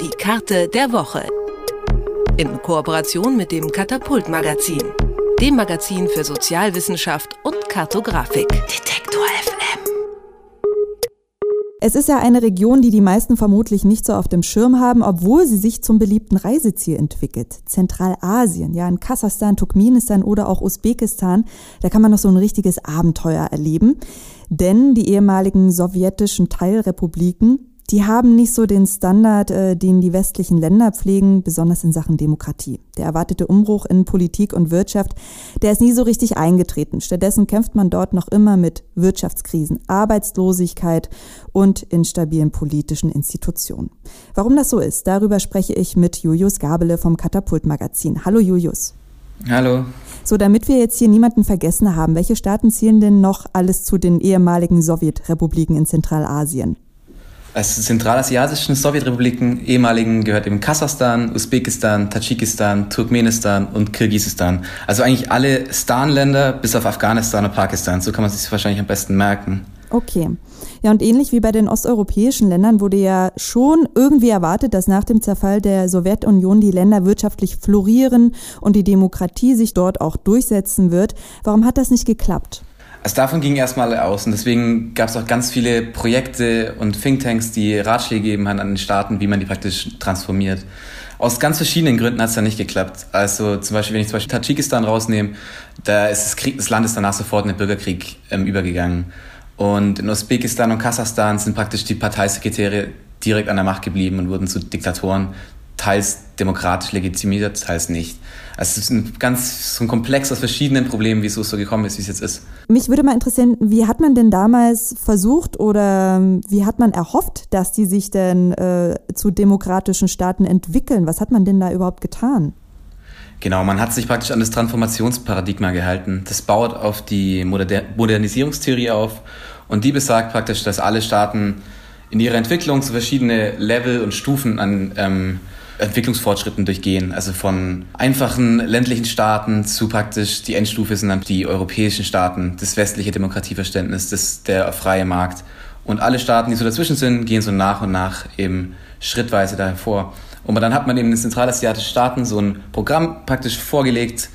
Die Karte der Woche. In Kooperation mit dem Katapult Magazin, dem Magazin für Sozialwissenschaft und Kartografik. Detektor FM. Es ist ja eine Region, die die meisten vermutlich nicht so auf dem Schirm haben, obwohl sie sich zum beliebten Reiseziel entwickelt. Zentralasien, ja, in Kasachstan, Turkmenistan oder auch Usbekistan, da kann man noch so ein richtiges Abenteuer erleben. Denn die ehemaligen sowjetischen Teilrepubliken, die haben nicht so den Standard, äh, den die westlichen Länder pflegen, besonders in Sachen Demokratie. Der erwartete Umbruch in Politik und Wirtschaft, der ist nie so richtig eingetreten. Stattdessen kämpft man dort noch immer mit Wirtschaftskrisen, Arbeitslosigkeit und instabilen politischen Institutionen. Warum das so ist, darüber spreche ich mit Julius Gabele vom Katapult Magazin. Hallo Julius. Hallo. So, damit wir jetzt hier niemanden vergessen haben, welche Staaten zählen denn noch alles zu den ehemaligen Sowjetrepubliken in Zentralasien? Als zentralasiatischen Sowjetrepubliken ehemaligen gehört eben Kasachstan, Usbekistan, Tadschikistan, Turkmenistan und Kirgisistan. Also eigentlich alle Stan-Länder bis auf Afghanistan und Pakistan. So kann man sich wahrscheinlich am besten merken. Okay. Ja, und ähnlich wie bei den osteuropäischen Ländern wurde ja schon irgendwie erwartet, dass nach dem Zerfall der Sowjetunion die Länder wirtschaftlich florieren und die Demokratie sich dort auch durchsetzen wird. Warum hat das nicht geklappt? Also davon ging erstmal aus und deswegen gab es auch ganz viele Projekte und Thinktanks, die Ratschläge gegeben haben an den Staaten, wie man die praktisch transformiert. Aus ganz verschiedenen Gründen hat es dann nicht geklappt. Also zum Beispiel, wenn ich zum Beispiel Tadschikistan rausnehme, da ist das, Krieg, das Land ist danach sofort in den Bürgerkrieg ähm, übergegangen. Und in Usbekistan und Kasachstan sind praktisch die Parteisekretäre direkt an der Macht geblieben und wurden zu Diktatoren, teils demokratisch legitimiert, teils nicht. Also es ist ein ganz so ein Komplex aus verschiedenen Problemen, wie es so gekommen ist, wie es jetzt ist. Mich würde mal interessieren, wie hat man denn damals versucht oder wie hat man erhofft, dass die sich denn äh, zu demokratischen Staaten entwickeln? Was hat man denn da überhaupt getan? Genau, man hat sich praktisch an das Transformationsparadigma gehalten. Das baut auf die Moder Modernisierungstheorie auf und die besagt praktisch, dass alle Staaten in ihrer Entwicklung zu verschiedene Level und Stufen an ähm, Entwicklungsfortschritten durchgehen. Also von einfachen ländlichen Staaten zu praktisch die Endstufe sind dann die europäischen Staaten, das westliche Demokratieverständnis, das, der freie Markt. Und alle Staaten, die so dazwischen sind, gehen so nach und nach eben schrittweise da hervor. Und dann hat man eben den zentralasiatischen Staaten so ein Programm praktisch vorgelegt,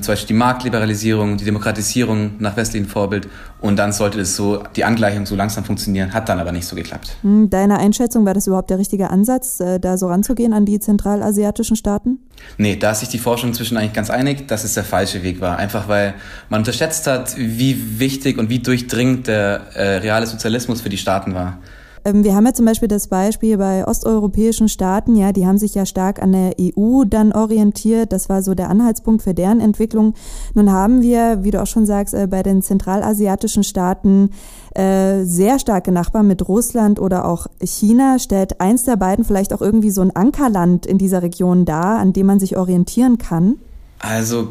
zum Beispiel die Marktliberalisierung, die Demokratisierung nach westlichem Vorbild. Und dann sollte es so, die Angleichung so langsam funktionieren, hat dann aber nicht so geklappt. Hm, deine Einschätzung, war das überhaupt der richtige Ansatz, äh, da so ranzugehen an die zentralasiatischen Staaten? Nee, da ist sich die Forschung inzwischen eigentlich ganz einig, dass es der falsche Weg war. Einfach weil man unterschätzt hat, wie wichtig und wie durchdringend der äh, reale Sozialismus für die Staaten war. Ähm, wir haben ja zum Beispiel das Beispiel bei osteuropäischen Staaten, ja, die haben sich ja stark an der EU dann orientiert. Das war so der Anhaltspunkt für deren Entwicklung. Nun haben wir, wie du auch schon sagst, äh, bei den zentralasiatischen Staaten äh, sehr starke Nachbarn mit Russland oder auch China. Stellt eins der beiden vielleicht auch irgendwie so ein Ankerland in dieser Region dar, an dem man sich orientieren kann? Also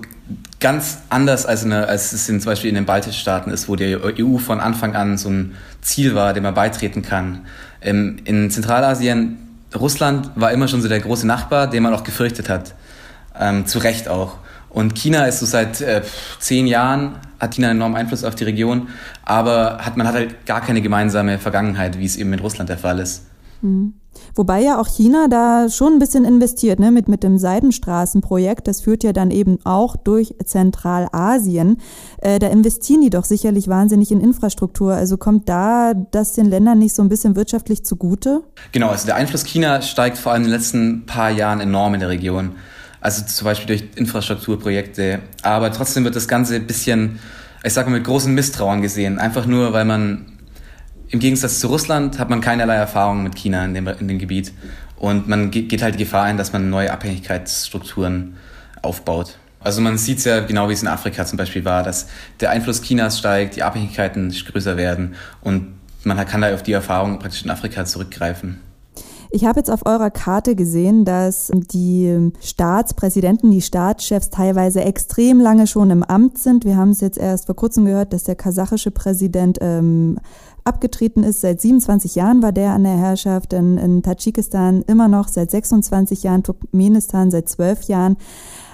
ganz anders als, eine, als es in, zum Beispiel in den baltischen Staaten ist, wo die EU von Anfang an so ein Ziel war, dem man beitreten kann. Ähm, in Zentralasien, Russland war immer schon so der große Nachbar, den man auch gefürchtet hat. Ähm, zu Recht auch. Und China ist so seit äh, zehn Jahren, hat China einen enormen Einfluss auf die Region, aber hat, man hat halt gar keine gemeinsame Vergangenheit, wie es eben mit Russland der Fall ist. Mhm. Wobei ja auch China da schon ein bisschen investiert, ne, mit, mit dem Seidenstraßenprojekt. Das führt ja dann eben auch durch Zentralasien. Äh, da investieren die doch sicherlich wahnsinnig in Infrastruktur. Also kommt da das den Ländern nicht so ein bisschen wirtschaftlich zugute? Genau, also der Einfluss China steigt vor allem in den letzten paar Jahren enorm in der Region. Also zum Beispiel durch Infrastrukturprojekte. Aber trotzdem wird das Ganze ein bisschen, ich sag mal, mit großem Misstrauen gesehen. Einfach nur, weil man im Gegensatz zu Russland hat man keinerlei Erfahrung mit China in dem, in dem Gebiet. Und man geht halt die Gefahr ein, dass man neue Abhängigkeitsstrukturen aufbaut. Also man sieht es ja genau, wie es in Afrika zum Beispiel war, dass der Einfluss Chinas steigt, die Abhängigkeiten größer werden und man kann da auf die Erfahrung praktisch in Afrika zurückgreifen. Ich habe jetzt auf eurer Karte gesehen, dass die Staatspräsidenten, die Staatschefs teilweise extrem lange schon im Amt sind. Wir haben es jetzt erst vor kurzem gehört, dass der kasachische Präsident ähm, abgetreten ist. Seit 27 Jahren war der an der Herrschaft, in, in Tadschikistan immer noch seit 26 Jahren, Turkmenistan seit 12 Jahren.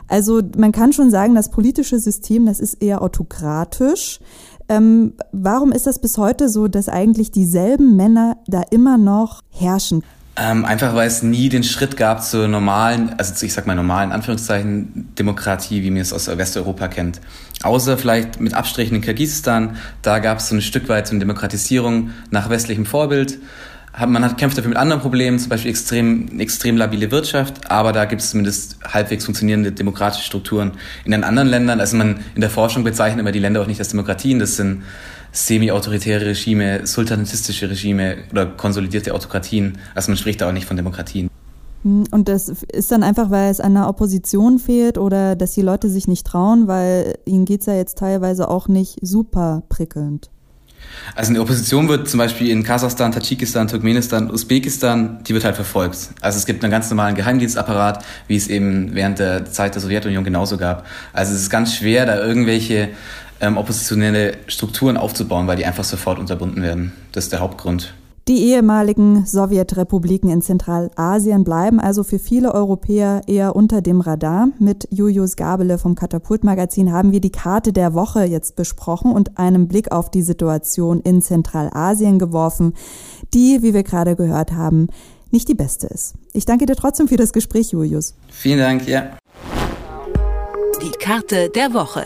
Also man kann schon sagen, das politische System, das ist eher autokratisch. Ähm, warum ist das bis heute so, dass eigentlich dieselben Männer da immer noch herrschen? Ähm, einfach weil es nie den Schritt gab zur normalen, also ich sag mal normalen Anführungszeichen Demokratie, wie man es aus Westeuropa kennt. Außer vielleicht mit Abstrichen in Kirgisistan, da gab es so ein Stück weit so eine Demokratisierung nach westlichem Vorbild. Man hat kämpft dafür mit anderen Problemen, zum Beispiel extrem, extrem labile Wirtschaft, aber da gibt es zumindest halbwegs funktionierende demokratische Strukturen. In den anderen Ländern, also man in der Forschung bezeichnet immer die Länder auch nicht als Demokratien, das sind semi-autoritäre Regime, sultanatistische Regime oder konsolidierte Autokratien. Also man spricht da auch nicht von Demokratien. Hm, und das ist dann einfach, weil es an der Opposition fehlt oder dass die Leute sich nicht trauen, weil ihnen geht es ja jetzt teilweise auch nicht super prickelnd. Also eine Opposition wird zum Beispiel in Kasachstan, Tadschikistan, Turkmenistan, Usbekistan, die wird halt verfolgt. Also es gibt einen ganz normalen Geheimdienstapparat, wie es eben während der Zeit der Sowjetunion genauso gab. Also es ist ganz schwer, da irgendwelche ähm, oppositionelle Strukturen aufzubauen, weil die einfach sofort unterbunden werden. Das ist der Hauptgrund. Die ehemaligen Sowjetrepubliken in Zentralasien bleiben also für viele Europäer eher unter dem Radar. Mit Julius Gabele vom Katapultmagazin haben wir die Karte der Woche jetzt besprochen und einen Blick auf die Situation in Zentralasien geworfen, die, wie wir gerade gehört haben, nicht die beste ist. Ich danke dir trotzdem für das Gespräch, Julius. Vielen Dank, ja. Die Karte der Woche